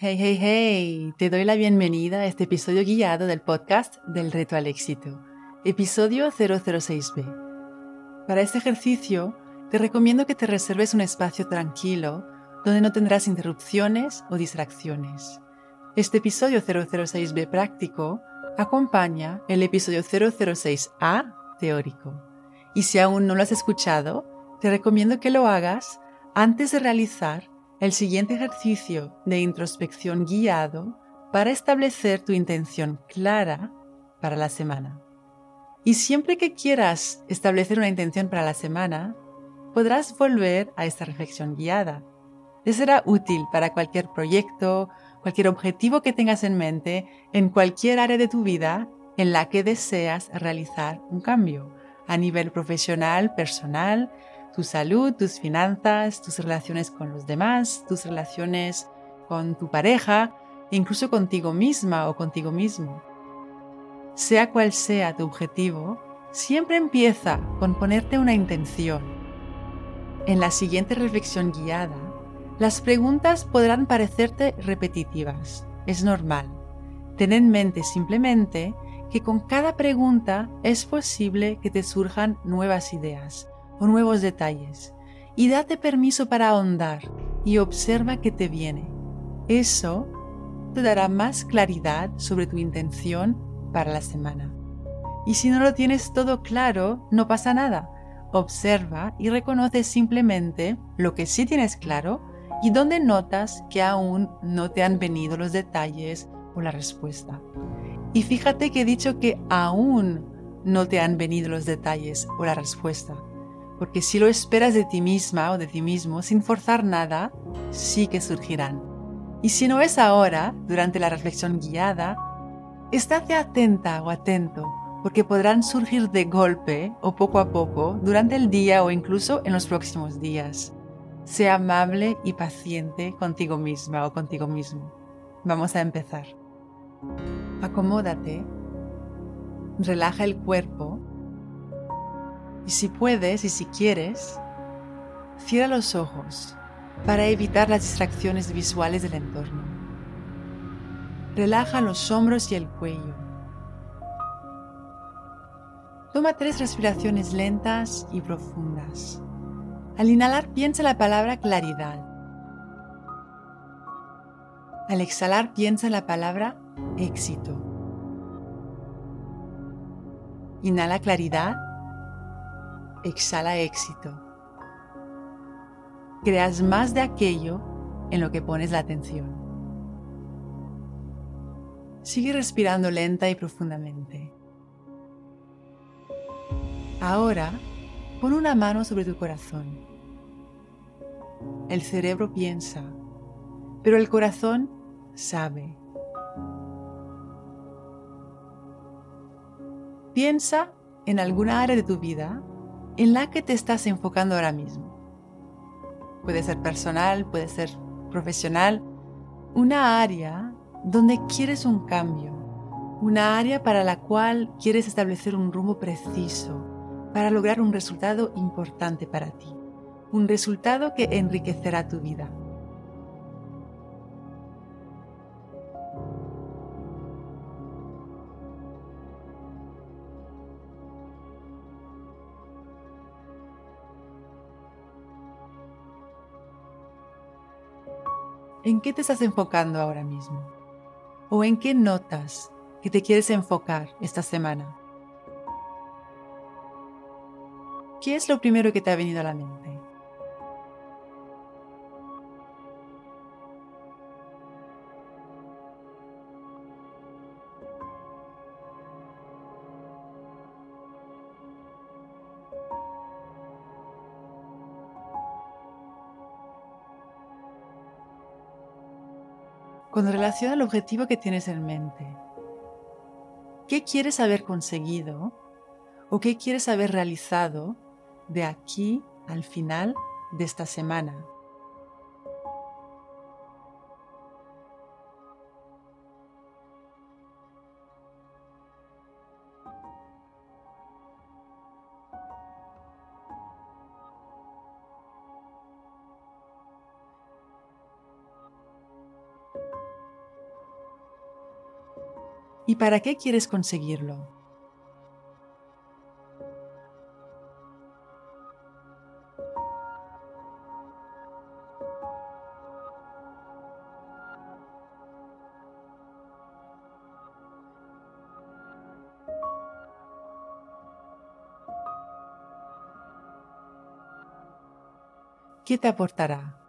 Hey, hey, hey, te doy la bienvenida a este episodio guiado del podcast del reto al éxito, episodio 006b. Para este ejercicio, te recomiendo que te reserves un espacio tranquilo donde no tendrás interrupciones o distracciones. Este episodio 006b práctico acompaña el episodio 006a teórico. Y si aún no lo has escuchado, te recomiendo que lo hagas antes de realizar el siguiente ejercicio de introspección guiado para establecer tu intención clara para la semana. Y siempre que quieras establecer una intención para la semana, podrás volver a esta reflexión guiada. Te será útil para cualquier proyecto, cualquier objetivo que tengas en mente, en cualquier área de tu vida en la que deseas realizar un cambio, a nivel profesional, personal, tu salud, tus finanzas, tus relaciones con los demás, tus relaciones con tu pareja, incluso contigo misma o contigo mismo. Sea cual sea tu objetivo, siempre empieza con ponerte una intención. En la siguiente reflexión guiada, las preguntas podrán parecerte repetitivas. Es normal. Ten en mente simplemente que con cada pregunta es posible que te surjan nuevas ideas, o nuevos detalles y date permiso para ahondar y observa qué te viene. Eso te dará más claridad sobre tu intención para la semana. Y si no lo tienes todo claro, no pasa nada. Observa y reconoce simplemente lo que sí tienes claro y donde notas que aún no te han venido los detalles o la respuesta. Y fíjate que he dicho que aún no te han venido los detalles o la respuesta porque si lo esperas de ti misma o de ti mismo sin forzar nada, sí que surgirán. Y si no es ahora, durante la reflexión guiada, estate atenta o atento, porque podrán surgir de golpe o poco a poco durante el día o incluso en los próximos días. Sea amable y paciente contigo misma o contigo mismo. Vamos a empezar. Acomódate, relaja el cuerpo y si puedes y si quieres, cierra los ojos para evitar las distracciones visuales del entorno. Relaja los hombros y el cuello. Toma tres respiraciones lentas y profundas. Al inhalar piensa la palabra claridad. Al exhalar piensa la palabra éxito. Inhala claridad exhala éxito. Creas más de aquello en lo que pones la atención. Sigue respirando lenta y profundamente. Ahora, pon una mano sobre tu corazón. El cerebro piensa, pero el corazón sabe. Piensa en alguna área de tu vida en la que te estás enfocando ahora mismo. Puede ser personal, puede ser profesional, una área donde quieres un cambio, una área para la cual quieres establecer un rumbo preciso para lograr un resultado importante para ti, un resultado que enriquecerá tu vida. ¿En qué te estás enfocando ahora mismo? ¿O en qué notas que te quieres enfocar esta semana? ¿Qué es lo primero que te ha venido a la mente? Con relación al objetivo que tienes en mente. ¿Qué quieres haber conseguido o qué quieres haber realizado de aquí al final de esta semana? ¿Y para qué quieres conseguirlo? ¿Qué te aportará?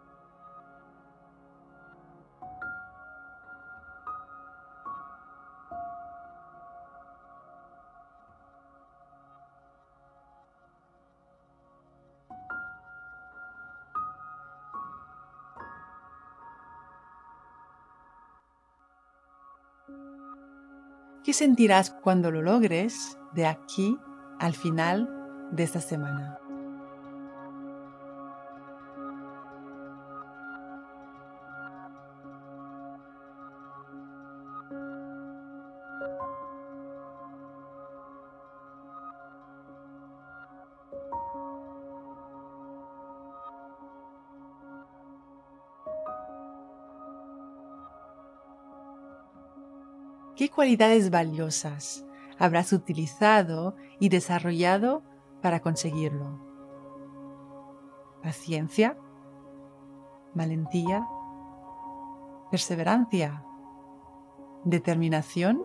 ¿Qué sentirás cuando lo logres de aquí al final de esta semana? ¿Qué cualidades valiosas habrás utilizado y desarrollado para conseguirlo? Paciencia, valentía, perseverancia, determinación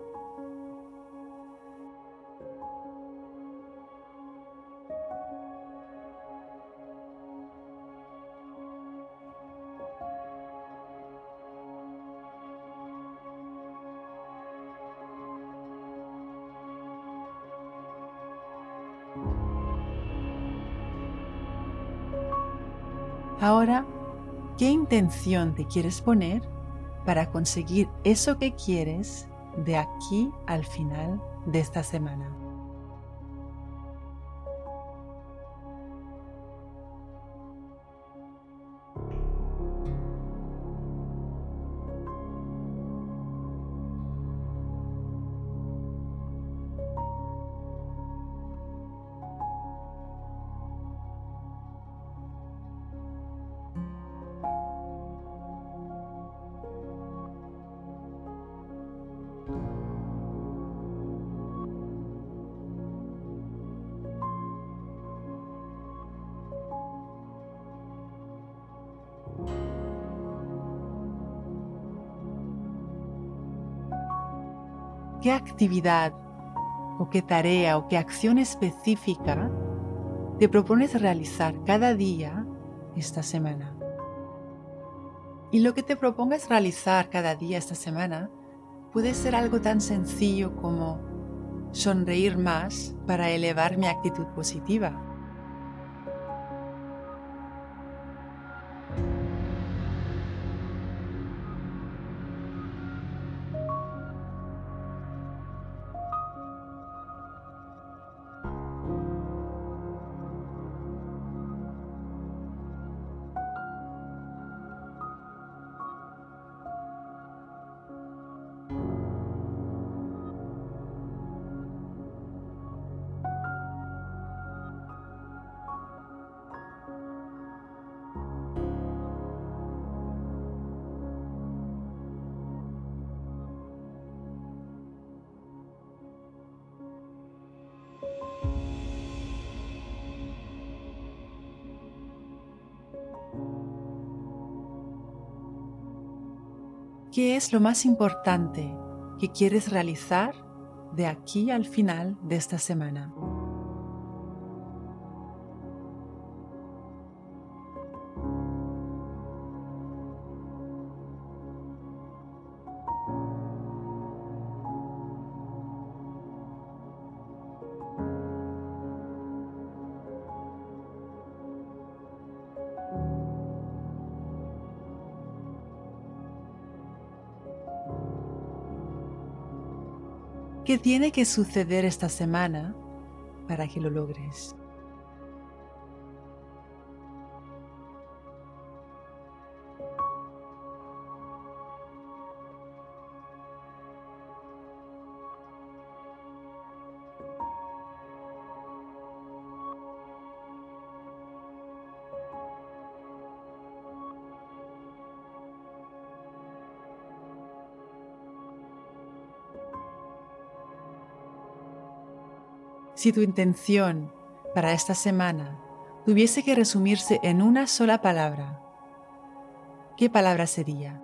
Ahora, ¿qué intención te quieres poner para conseguir eso que quieres de aquí al final de esta semana? Qué actividad o qué tarea o qué acción específica te propones realizar cada día esta semana. Y lo que te propongas realizar cada día esta semana puede ser algo tan sencillo como sonreír más para elevar mi actitud positiva ¿Qué es lo más importante que quieres realizar de aquí al final de esta semana? ¿Qué tiene que suceder esta semana para que lo logres? Si tu intención para esta semana tuviese que resumirse en una sola palabra, ¿qué palabra sería?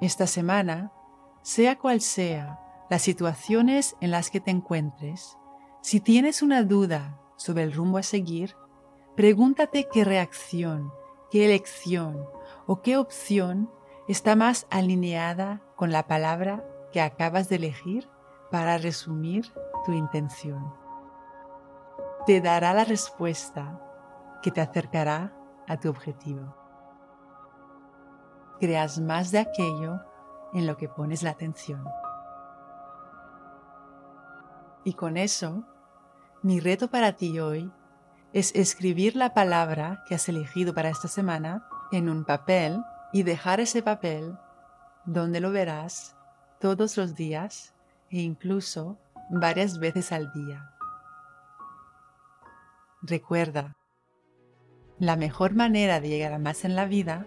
Esta semana, sea cual sea las situaciones en las que te encuentres, si tienes una duda sobre el rumbo a seguir, pregúntate qué reacción, qué elección o qué opción está más alineada con la palabra que acabas de elegir para resumir tu intención. Te dará la respuesta que te acercará a tu objetivo creas más de aquello en lo que pones la atención. Y con eso, mi reto para ti hoy es escribir la palabra que has elegido para esta semana en un papel y dejar ese papel donde lo verás todos los días e incluso varias veces al día. Recuerda, la mejor manera de llegar a más en la vida